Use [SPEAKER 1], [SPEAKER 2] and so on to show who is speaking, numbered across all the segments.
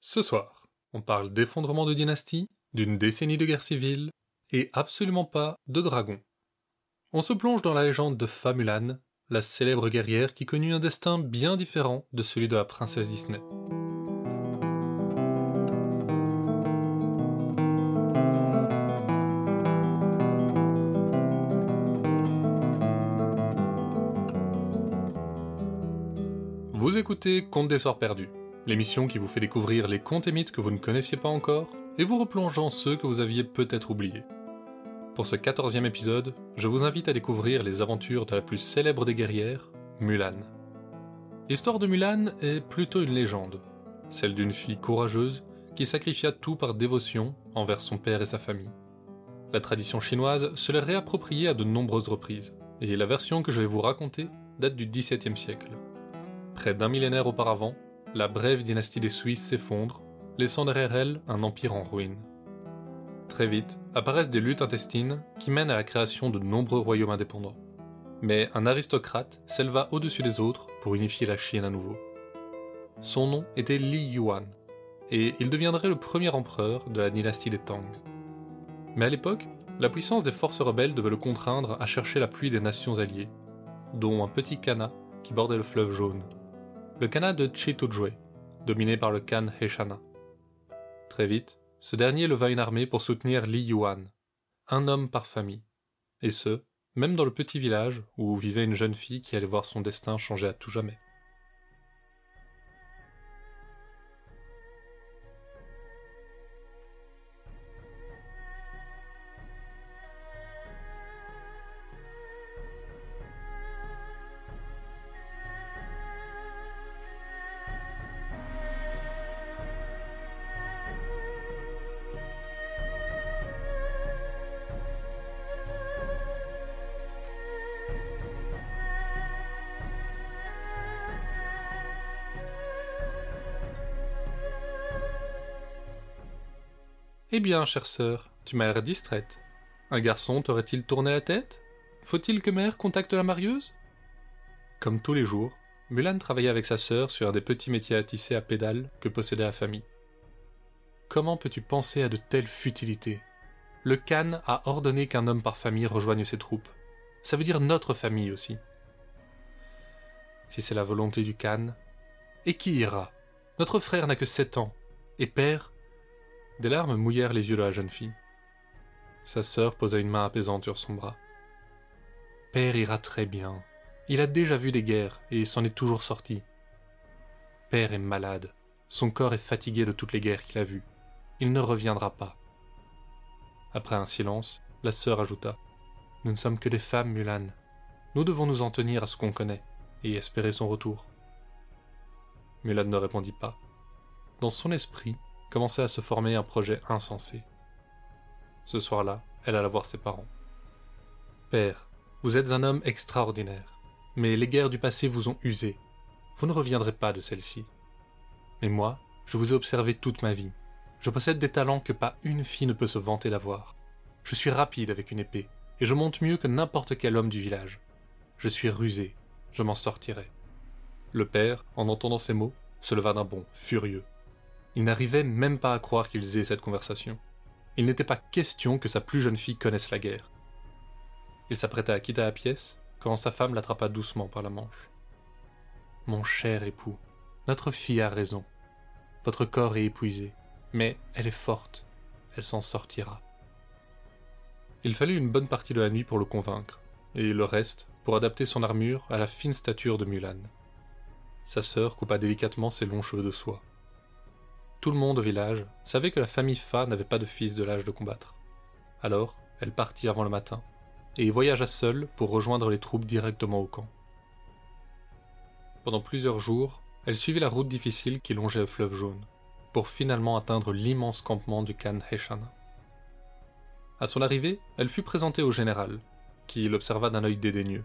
[SPEAKER 1] Ce soir, on parle d'effondrement de dynastie, d'une décennie de guerre civile, et absolument pas de dragons. On se plonge dans la légende de Famulan, la célèbre guerrière qui connut un destin bien différent de celui de la princesse Disney. Vous écoutez Contes des Soirs Perdus, l'émission qui vous fait découvrir les contes et mythes que vous ne connaissiez pas encore et vous replongeant ceux que vous aviez peut-être oubliés. Pour ce quatorzième épisode, je vous invite à découvrir les aventures de la plus célèbre des guerrières, Mulan. L'histoire de Mulan est plutôt une légende, celle d'une fille courageuse qui sacrifia tout par dévotion envers son père et sa famille. La tradition chinoise se l'est réappropriée à de nombreuses reprises, et la version que je vais vous raconter date du XVIIe siècle. Près d'un millénaire auparavant, la brève dynastie des Suisses s'effondre, laissant derrière elle un empire en ruine. Très vite, apparaissent des luttes intestines qui mènent à la création de nombreux royaumes indépendants. Mais un aristocrate s'éleva au-dessus des autres pour unifier la Chine à nouveau. Son nom était Li Yuan, et il deviendrait le premier empereur de la dynastie des Tang. Mais à l'époque, la puissance des forces rebelles devait le contraindre à chercher l'appui des nations alliées, dont un petit Kana qui bordait le fleuve jaune. Le Kana de Chitujue, dominé par le Khan Heshana. Très vite, ce dernier leva une armée pour soutenir Li Yuan, un homme par famille, et ce, même dans le petit village où vivait une jeune fille qui allait voir son destin changer à tout jamais. Eh bien, chère sœur, tu m'as l'air distraite. Un garçon t'aurait-il tourné la tête? Faut-il que mère contacte la marieuse? Comme tous les jours, Mulan travaillait avec sa sœur sur un des petits métiers à tisser à pédales que possédait la famille. Comment peux-tu penser à de telles futilités? Le Khan a ordonné qu'un homme par famille rejoigne ses troupes. Ça veut dire notre famille aussi. Si c'est la volonté du Khan, et qui ira? Notre frère n'a que sept ans, et père des larmes mouillèrent les yeux de la jeune fille. Sa sœur posa une main apaisante sur son bras. Père ira très bien. Il a déjà vu des guerres et s'en est toujours sorti. Père est malade. Son corps est fatigué de toutes les guerres qu'il a vues. Il ne reviendra pas. Après un silence, la sœur ajouta Nous ne sommes que des femmes, Mulan. Nous devons nous en tenir à ce qu'on connaît et espérer son retour. Mulan ne répondit pas. Dans son esprit, commençait à se former un projet insensé. Ce soir-là, elle alla voir ses parents. Père, vous êtes un homme extraordinaire, mais les guerres du passé vous ont usé. Vous ne reviendrez pas de celle-ci. Mais moi, je vous ai observé toute ma vie. Je possède des talents que pas une fille ne peut se vanter d'avoir. Je suis rapide avec une épée, et je monte mieux que n'importe quel homme du village. Je suis rusé, je m'en sortirai. Le père, en entendant ces mots, se leva d'un bond, furieux. Il n'arrivait même pas à croire qu'ils aient cette conversation. Il n'était pas question que sa plus jeune fille connaisse la guerre. Il s'apprêta à quitter la pièce quand sa femme l'attrapa doucement par la manche. Mon cher époux, notre fille a raison. Votre corps est épuisé, mais elle est forte. Elle s'en sortira. Il fallut une bonne partie de la nuit pour le convaincre, et le reste pour adapter son armure à la fine stature de Mulan. Sa sœur coupa délicatement ses longs cheveux de soie. Tout le monde au village savait que la famille Fa n'avait pas de fils de l'âge de combattre. Alors, elle partit avant le matin, et voyagea seule pour rejoindre les troupes directement au camp. Pendant plusieurs jours, elle suivit la route difficile qui longeait le fleuve jaune, pour finalement atteindre l'immense campement du Khan Heshana. À son arrivée, elle fut présentée au général, qui l'observa d'un œil dédaigneux.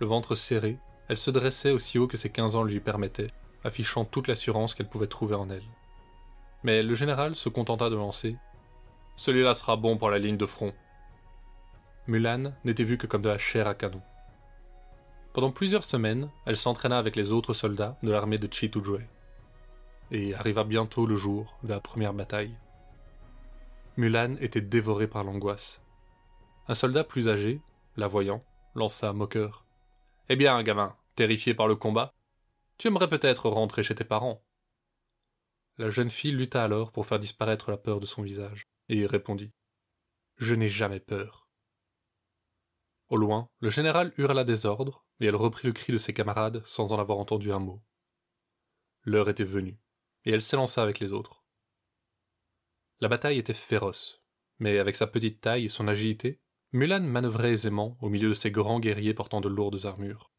[SPEAKER 1] Le ventre serré, elle se dressait aussi haut que ses quinze ans lui permettaient, affichant toute l'assurance qu'elle pouvait trouver en elle. Mais le général se contenta de lancer Celui-là sera bon pour la ligne de front. Mulan n'était vue que comme de la chair à canon. Pendant plusieurs semaines, elle s'entraîna avec les autres soldats de l'armée de Chitujue. et arriva bientôt le jour de la première bataille. Mulan était dévoré par l'angoisse. Un soldat plus âgé, la voyant, lança moqueur. Eh bien, gamin, terrifié par le combat, tu aimerais peut-être rentrer chez tes parents. La jeune fille lutta alors pour faire disparaître la peur de son visage, et répondit. Je n'ai jamais peur. Au loin, le général hurla des ordres, et elle reprit le cri de ses camarades sans en avoir entendu un mot. L'heure était venue, et elle s'élança avec les autres. La bataille était féroce, mais avec sa petite taille et son agilité, Mulan manœuvrait aisément au milieu de ces grands guerriers portant de lourdes armures.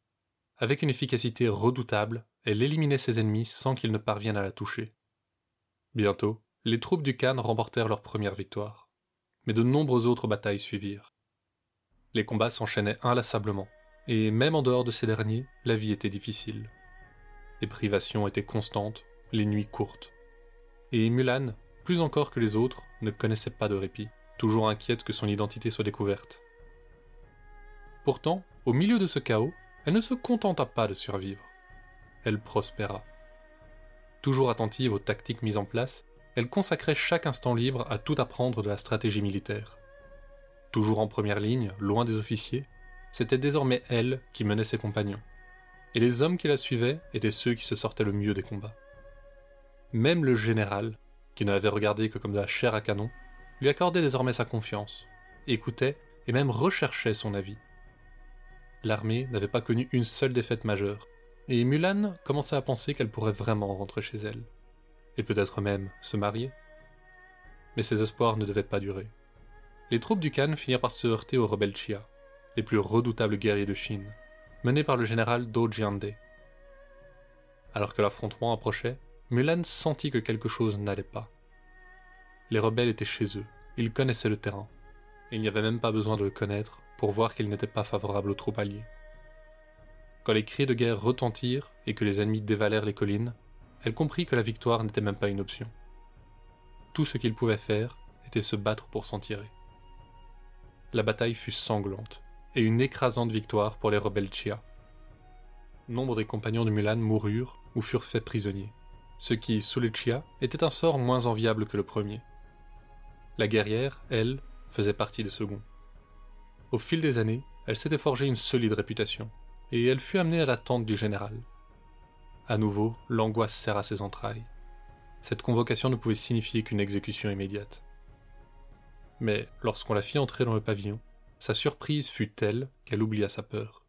[SPEAKER 1] Avec une efficacité redoutable, elle éliminait ses ennemis sans qu'ils ne parviennent à la toucher. Bientôt, les troupes du Khan remportèrent leur première victoire. Mais de nombreuses autres batailles suivirent. Les combats s'enchaînaient inlassablement, et même en dehors de ces derniers, la vie était difficile. Les privations étaient constantes, les nuits courtes. Et Mulan, plus encore que les autres, ne connaissait pas de répit, toujours inquiète que son identité soit découverte. Pourtant, au milieu de ce chaos, elle ne se contenta pas de survivre. Elle prospéra. Toujours attentive aux tactiques mises en place, elle consacrait chaque instant libre à tout apprendre de la stratégie militaire. Toujours en première ligne, loin des officiers, c'était désormais elle qui menait ses compagnons. Et les hommes qui la suivaient étaient ceux qui se sortaient le mieux des combats. Même le général, qui ne l'avait regardé que comme de la chair à canon, lui accordait désormais sa confiance, écoutait et même recherchait son avis. L'armée n'avait pas connu une seule défaite majeure, et Mulan commençait à penser qu'elle pourrait vraiment rentrer chez elle, et peut-être même se marier. Mais ses espoirs ne devaient pas durer. Les troupes du Khan finirent par se heurter aux rebelles Chia, les plus redoutables guerriers de Chine, menés par le général Do Jiande. Alors que l'affrontement approchait, Mulan sentit que quelque chose n'allait pas. Les rebelles étaient chez eux, ils connaissaient le terrain, et il n'y avait même pas besoin de le connaître pour voir qu'ils n'étaient pas favorables aux troupes alliées. Quand les cris de guerre retentirent et que les ennemis dévalèrent les collines, elle comprit que la victoire n'était même pas une option. Tout ce qu'ils pouvaient faire était se battre pour s'en tirer. La bataille fut sanglante, et une écrasante victoire pour les rebelles Chia. Nombre des compagnons de Mulan moururent ou furent faits prisonniers, ce qui, sous les Chia, était un sort moins enviable que le premier. La guerrière, elle, faisait partie des seconds. Au fil des années, elle s'était forgée une solide réputation, et elle fut amenée à la tente du général. À nouveau, l'angoisse serra ses entrailles. Cette convocation ne pouvait signifier qu'une exécution immédiate. Mais lorsqu'on la fit entrer dans le pavillon, sa surprise fut telle qu'elle oublia sa peur.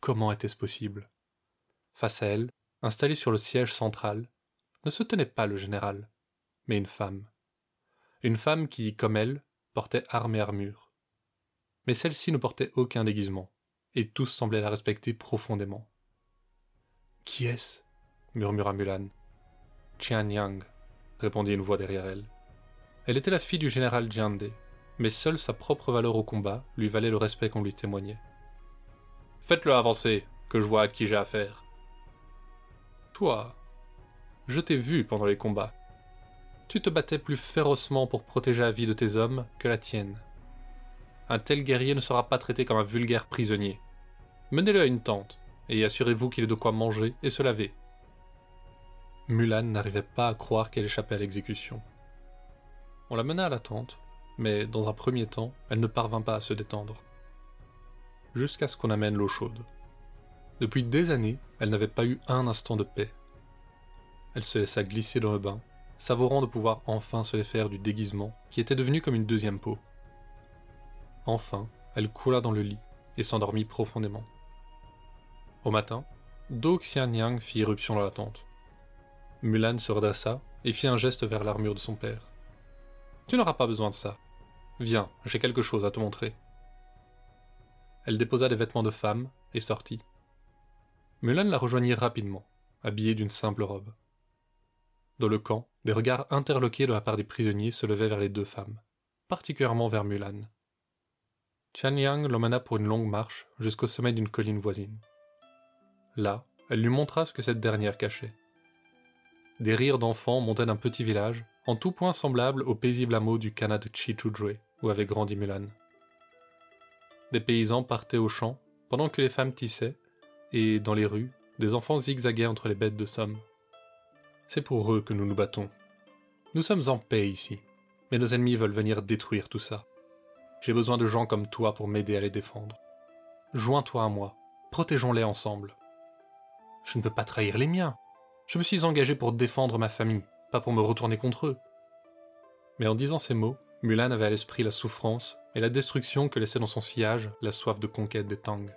[SPEAKER 1] Comment était-ce possible? Face à elle, installée sur le siège central, ne se tenait pas le général, mais une femme. Une femme qui, comme elle, portait arme et armure mais celle-ci ne portait aucun déguisement, et tous semblaient la respecter profondément. Qui est-ce? murmura Mulan. Qian Yang, répondit une voix derrière elle. Elle était la fille du général Jiande, mais seule sa propre valeur au combat lui valait le respect qu'on lui témoignait. Faites-le avancer, que je vois à qui j'ai affaire. Toi, je t'ai vu pendant les combats. Tu te battais plus férocement pour protéger la vie de tes hommes que la tienne un tel guerrier ne sera pas traité comme un vulgaire prisonnier. Menez-le à une tente, et assurez-vous qu'il ait de quoi manger et se laver. Mulan n'arrivait pas à croire qu'elle échappait à l'exécution. On la mena à la tente, mais dans un premier temps, elle ne parvint pas à se détendre. Jusqu'à ce qu'on amène l'eau chaude. Depuis des années, elle n'avait pas eu un instant de paix. Elle se laissa glisser dans le bain, savourant de pouvoir enfin se défaire du déguisement qui était devenu comme une deuxième peau. Enfin, elle coula dans le lit et s'endormit profondément. Au matin, Do Xianyang fit irruption dans la tente. Mulan se redressa et fit un geste vers l'armure de son père. Tu n'auras pas besoin de ça. Viens, j'ai quelque chose à te montrer. Elle déposa des vêtements de femme et sortit. Mulan la rejoignit rapidement, habillée d'une simple robe. Dans le camp, des regards interloqués de la part des prisonniers se levaient vers les deux femmes, particulièrement vers Mulan. Chan Yang l'emmena pour une longue marche jusqu'au sommet d'une colline voisine. Là, elle lui montra ce que cette dernière cachait. Des rires d'enfants montaient d'un petit village, en tout point semblable au paisible hameau du Kana de où avait grandi Mulan. Des paysans partaient au champ, pendant que les femmes tissaient, et, dans les rues, des enfants zigzaguaient entre les bêtes de somme. C'est pour eux que nous nous battons. Nous sommes en paix ici, mais nos ennemis veulent venir détruire tout ça. J'ai besoin de gens comme toi pour m'aider à les défendre. Joins-toi à moi, protégeons-les ensemble. Je ne peux pas trahir les miens. Je me suis engagé pour défendre ma famille, pas pour me retourner contre eux. Mais en disant ces mots, Mulan avait à l'esprit la souffrance et la destruction que laissait dans son sillage la soif de conquête des Tang.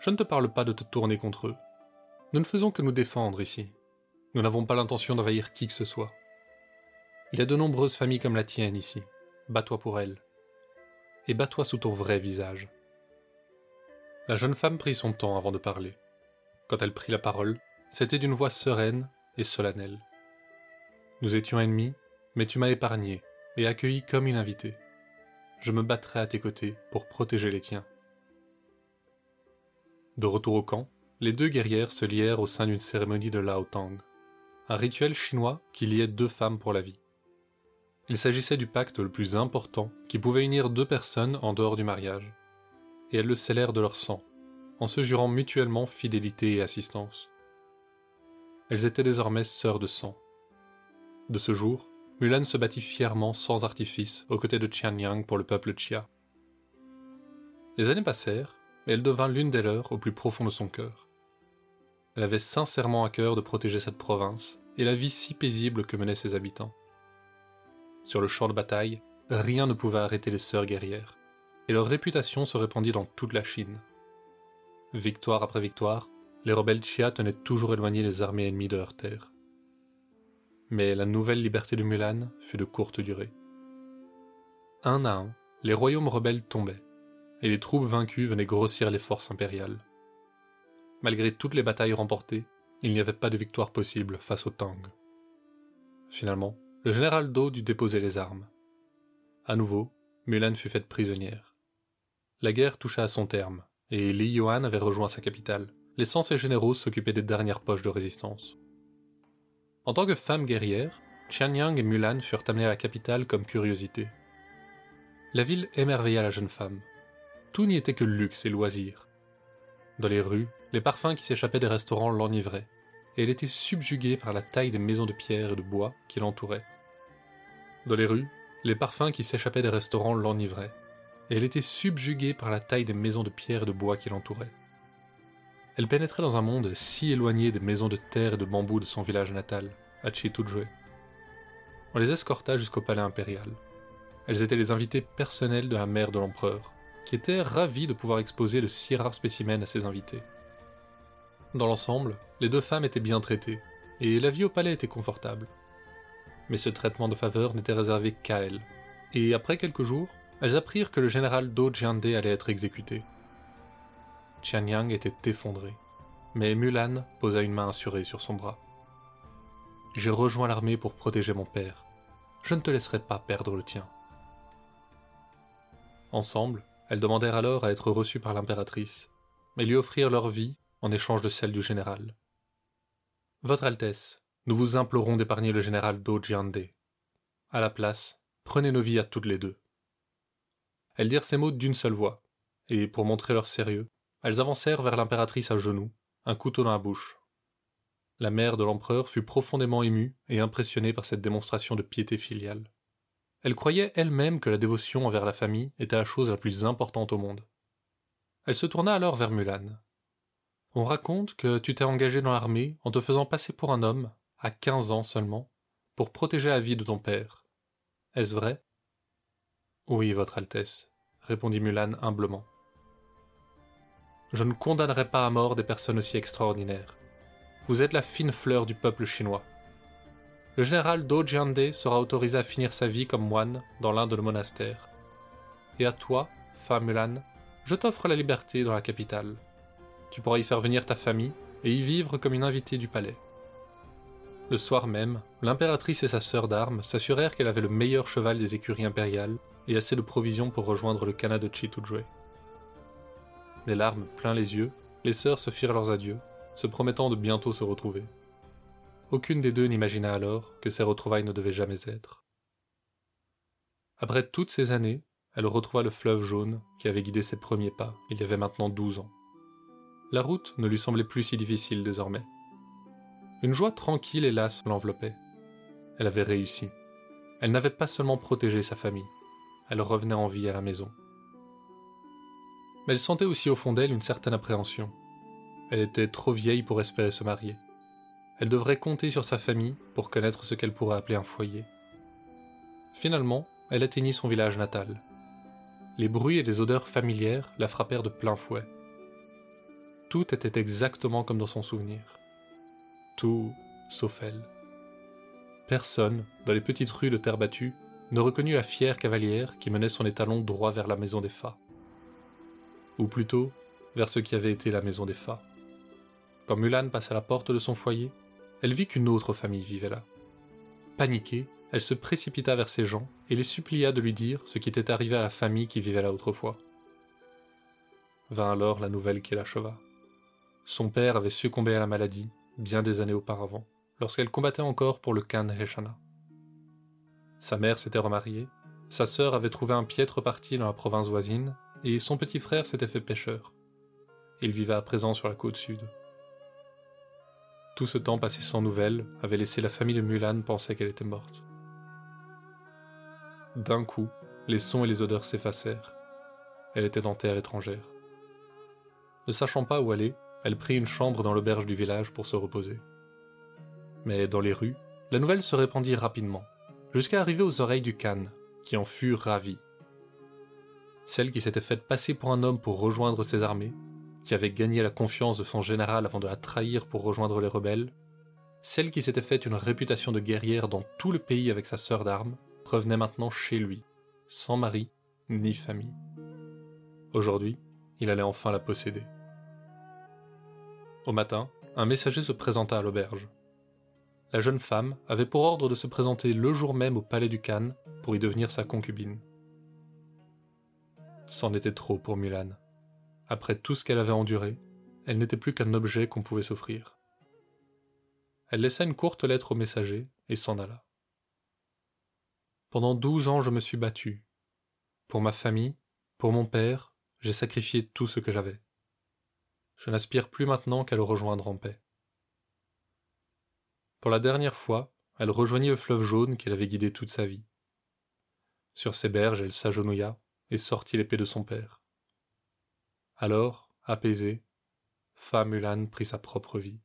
[SPEAKER 1] Je ne te parle pas de te tourner contre eux. Nous ne faisons que nous défendre ici. Nous n'avons pas l'intention d'envahir qui que ce soit. Il y a de nombreuses familles comme la tienne ici. Bats-toi pour elles. Et bats-toi sous ton vrai visage. La jeune femme prit son temps avant de parler. Quand elle prit la parole, c'était d'une voix sereine et solennelle. Nous étions ennemis, mais tu m'as épargné et accueilli comme une invitée. Je me battrai à tes côtés pour protéger les tiens. De retour au camp, les deux guerrières se lièrent au sein d'une cérémonie de Lao Tang, un rituel chinois qui liait deux femmes pour la vie. Il s'agissait du pacte le plus important qui pouvait unir deux personnes en dehors du mariage, et elles le scellèrent de leur sang, en se jurant mutuellement fidélité et assistance. Elles étaient désormais sœurs de sang. De ce jour, Mulan se battit fièrement sans artifice aux côtés de Qianyang pour le peuple Chia. Les années passèrent, et elle devint l'une des leurs au plus profond de son cœur. Elle avait sincèrement à cœur de protéger cette province et la vie si paisible que menaient ses habitants. Sur le champ de bataille, rien ne pouvait arrêter les sœurs guerrières, et leur réputation se répandit dans toute la Chine. Victoire après victoire, les rebelles Chia tenaient toujours éloignés les armées ennemies de leur terre. Mais la nouvelle liberté de Mulan fut de courte durée. Un à un, les royaumes rebelles tombaient, et les troupes vaincues venaient grossir les forces impériales. Malgré toutes les batailles remportées, il n'y avait pas de victoire possible face aux Tang. Finalement, le général Do dut déposer les armes. À nouveau, Mulan fut faite prisonnière. La guerre toucha à son terme, et Li Yuan avait rejoint sa capitale, laissant ses généraux s'occuper des dernières poches de résistance. En tant que femme guerrière, Qianyang et Mulan furent amenées à la capitale comme curiosité. La ville émerveilla la jeune femme. Tout n'y était que luxe et loisirs. Dans les rues, les parfums qui s'échappaient des restaurants l'enivraient, et elle était subjuguée par la taille des maisons de pierre et de bois qui l'entouraient. Dans les rues, les parfums qui s'échappaient des restaurants l'enivraient, et elle était subjuguée par la taille des maisons de pierre et de bois qui l'entouraient. Elle pénétrait dans un monde si éloigné des maisons de terre et de bambou de son village natal, à Chitujue. On les escorta jusqu'au palais impérial. Elles étaient les invitées personnelles de la mère de l'empereur, qui était ravie de pouvoir exposer de si rares spécimens à ses invités. Dans l'ensemble, les deux femmes étaient bien traitées, et la vie au palais était confortable. Mais ce traitement de faveur n'était réservé qu'à elles, et après quelques jours, elles apprirent que le général Do Jiande allait être exécuté. Yang était effondré, mais Mulan posa une main assurée sur son bras. J'ai rejoint l'armée pour protéger mon père. Je ne te laisserai pas perdre le tien. Ensemble, elles demandèrent alors à être reçues par l'impératrice, mais lui offrirent leur vie en échange de celle du général. Votre Altesse, nous vous implorons d'épargner le général Do Jiande. À la place, prenez nos vies à toutes les deux. Elles dirent ces mots d'une seule voix, et pour montrer leur sérieux, elles avancèrent vers l'impératrice à genoux, un couteau dans la bouche. La mère de l'empereur fut profondément émue et impressionnée par cette démonstration de piété filiale. Elle croyait elle-même que la dévotion envers la famille était la chose la plus importante au monde. Elle se tourna alors vers Mulan. On raconte que tu t'es engagé dans l'armée en te faisant passer pour un homme, à quinze ans seulement, pour protéger la vie de ton père. Est-ce vrai? Oui, Votre Altesse, répondit Mulan humblement je ne condamnerai pas à mort des personnes aussi extraordinaires. Vous êtes la fine fleur du peuple chinois. Le général Do Jiande sera autorisé à finir sa vie comme moine dans l'un de nos monastères. Et à toi, femme Mulan, je t'offre la liberté dans la capitale. Tu pourras y faire venir ta famille et y vivre comme une invitée du palais. Le soir même, l'impératrice et sa sœur d'armes s'assurèrent qu'elle avait le meilleur cheval des écuries impériales et assez de provisions pour rejoindre le Kana de Chitujue les larmes plein les yeux, les sœurs se firent leurs adieux, se promettant de bientôt se retrouver. Aucune des deux n'imagina alors que ces retrouvailles ne devaient jamais être. Après toutes ces années, elle retrouva le fleuve jaune qui avait guidé ses premiers pas il y avait maintenant douze ans. La route ne lui semblait plus si difficile désormais. Une joie tranquille lasse l'enveloppait. Elle avait réussi. Elle n'avait pas seulement protégé sa famille, elle revenait en vie à la maison. Mais elle sentait aussi au fond d'elle une certaine appréhension. Elle était trop vieille pour espérer se marier. Elle devrait compter sur sa famille pour connaître ce qu'elle pourrait appeler un foyer. Finalement, elle atteignit son village natal. Les bruits et les odeurs familières la frappèrent de plein fouet. Tout était exactement comme dans son souvenir. Tout sauf elle. Personne, dans les petites rues de terre battue, ne reconnut la fière cavalière qui menait son étalon droit vers la maison des Fats. Ou plutôt, vers ce qui avait été la maison des Fats. Quand Mulan passa la porte de son foyer, elle vit qu'une autre famille vivait là. Paniquée, elle se précipita vers ces gens et les supplia de lui dire ce qui était arrivé à la famille qui vivait là autrefois. Vint alors la nouvelle qui l'acheva. Son père avait succombé à la maladie bien des années auparavant, lorsqu'elle combattait encore pour le Khan Heshana. Sa mère s'était remariée, sa sœur avait trouvé un piètre parti dans la province voisine, et son petit frère s'était fait pêcheur. Il vivait à présent sur la côte sud. Tout ce temps passé sans nouvelles avait laissé la famille de Mulan penser qu'elle était morte. D'un coup, les sons et les odeurs s'effacèrent. Elle était en terre étrangère. Ne sachant pas où aller, elle prit une chambre dans l'auberge du village pour se reposer. Mais dans les rues, la nouvelle se répandit rapidement jusqu'à arriver aux oreilles du Khan, qui en fut ravi. Celle qui s'était faite passer pour un homme pour rejoindre ses armées, qui avait gagné la confiance de son général avant de la trahir pour rejoindre les rebelles, celle qui s'était faite une réputation de guerrière dans tout le pays avec sa sœur d'armes, revenait maintenant chez lui, sans mari ni famille. Aujourd'hui, il allait enfin la posséder. Au matin, un messager se présenta à l'auberge la jeune femme avait pour ordre de se présenter le jour même au palais du Khan pour y devenir sa concubine. C'en était trop pour Mulan. Après tout ce qu'elle avait enduré, elle n'était plus qu'un objet qu'on pouvait s'offrir. Elle laissa une courte lettre au messager et s'en alla. Pendant douze ans je me suis battu. Pour ma famille, pour mon père, j'ai sacrifié tout ce que j'avais. Je n'aspire plus maintenant qu'à le rejoindre en paix. Pour la dernière fois, elle rejoignit le fleuve jaune qu'elle avait guidé toute sa vie. Sur ses berges, elle s'agenouilla et sortit l'épée de son père. Alors, apaisée, Fa Mulan prit sa propre vie.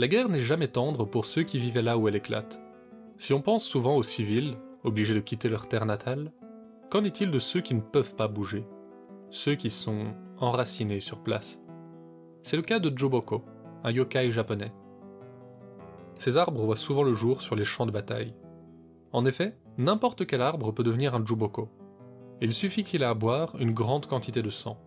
[SPEAKER 1] La guerre n'est jamais tendre pour ceux qui vivaient là où elle éclate. Si on pense souvent aux civils, obligés de quitter leur terre natale, qu'en est-il de ceux qui ne peuvent pas bouger? Ceux qui sont enracinés sur place C'est le cas de Joboko, un yokai japonais. Ces arbres voient souvent le jour sur les champs de bataille. En effet, n'importe quel arbre peut devenir un Juboko. Il suffit qu'il ait à boire une grande quantité de sang.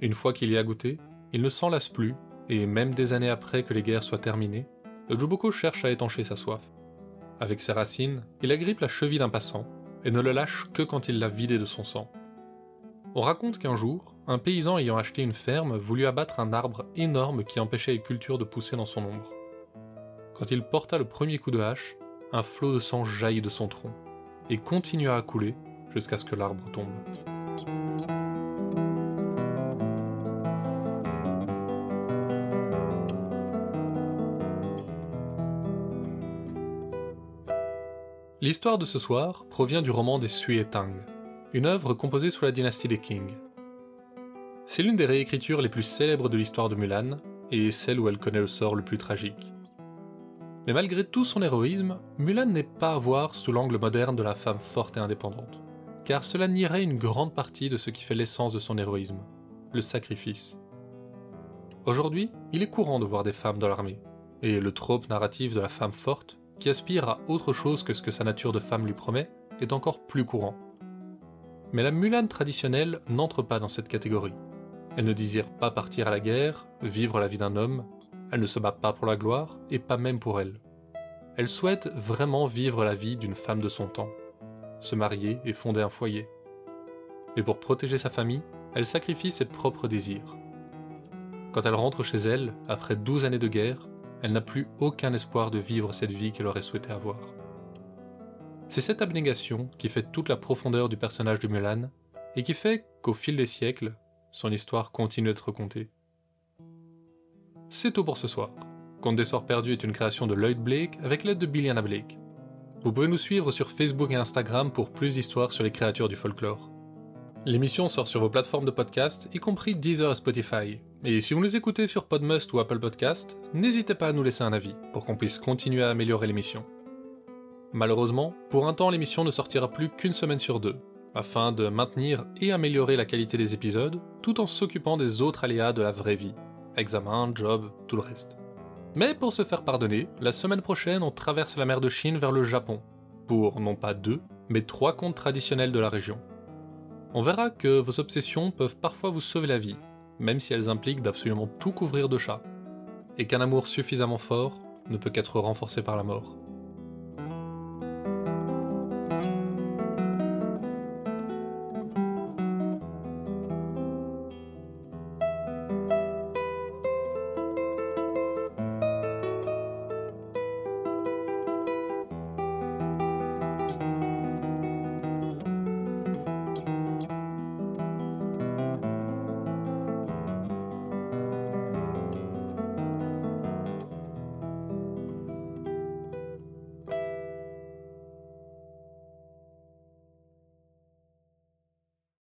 [SPEAKER 1] Une fois qu'il y a goûté, il ne s'en lasse plus et même des années après que les guerres soient terminées, le Juboko cherche à étancher sa soif. Avec ses racines, il agrippe la cheville d'un passant et ne le lâche que quand il l'a vidé de son sang. On raconte qu'un jour, un paysan ayant acheté une ferme voulut abattre un arbre énorme qui empêchait les cultures de pousser dans son ombre. Quand il porta le premier coup de hache, un flot de sang jaillit de son tronc et continua à couler jusqu'à ce que l'arbre tombe. L'histoire de ce soir provient du roman des Sui et Tang, une œuvre composée sous la dynastie des Qing. C'est l'une des réécritures les plus célèbres de l'histoire de Mulan, et celle où elle connaît le sort le plus tragique. Mais malgré tout son héroïsme, Mulan n'est pas à voir sous l'angle moderne de la femme forte et indépendante, car cela nierait une grande partie de ce qui fait l'essence de son héroïsme, le sacrifice. Aujourd'hui, il est courant de voir des femmes dans l'armée, et le trope narratif de la femme forte qui aspire à autre chose que ce que sa nature de femme lui promet, est encore plus courant. Mais la Mulan traditionnelle n'entre pas dans cette catégorie. Elle ne désire pas partir à la guerre, vivre la vie d'un homme, elle ne se bat pas pour la gloire, et pas même pour elle. Elle souhaite vraiment vivre la vie d'une femme de son temps, se marier et fonder un foyer. Mais pour protéger sa famille, elle sacrifie ses propres désirs. Quand elle rentre chez elle, après douze années de guerre, elle n'a plus aucun espoir de vivre cette vie qu'elle aurait souhaité avoir. C'est cette abnégation qui fait toute la profondeur du personnage de Mulan et qui fait qu'au fil des siècles, son histoire continue d'être contée. C'est tout pour ce soir. Conte des Soirs Perdus est une création de Lloyd Blake avec l'aide de Billiana Blake. Vous pouvez nous suivre sur Facebook et Instagram pour plus d'histoires sur les créatures du folklore. L'émission sort sur vos plateformes de podcast, y compris Deezer et Spotify. Et si vous nous écoutez sur Podmust ou Apple Podcast, n'hésitez pas à nous laisser un avis pour qu'on puisse continuer à améliorer l'émission. Malheureusement, pour un temps, l'émission ne sortira plus qu'une semaine sur deux, afin de maintenir et améliorer la qualité des épisodes, tout en s'occupant des autres aléas de la vraie vie. Examen, job, tout le reste. Mais pour se faire pardonner, la semaine prochaine, on traverse la mer de Chine vers le Japon, pour non pas deux, mais trois contes traditionnels de la région. On verra que vos obsessions peuvent parfois vous sauver la vie, même si elles impliquent d'absolument tout couvrir de chats, et qu'un amour suffisamment fort ne peut qu'être renforcé par la mort.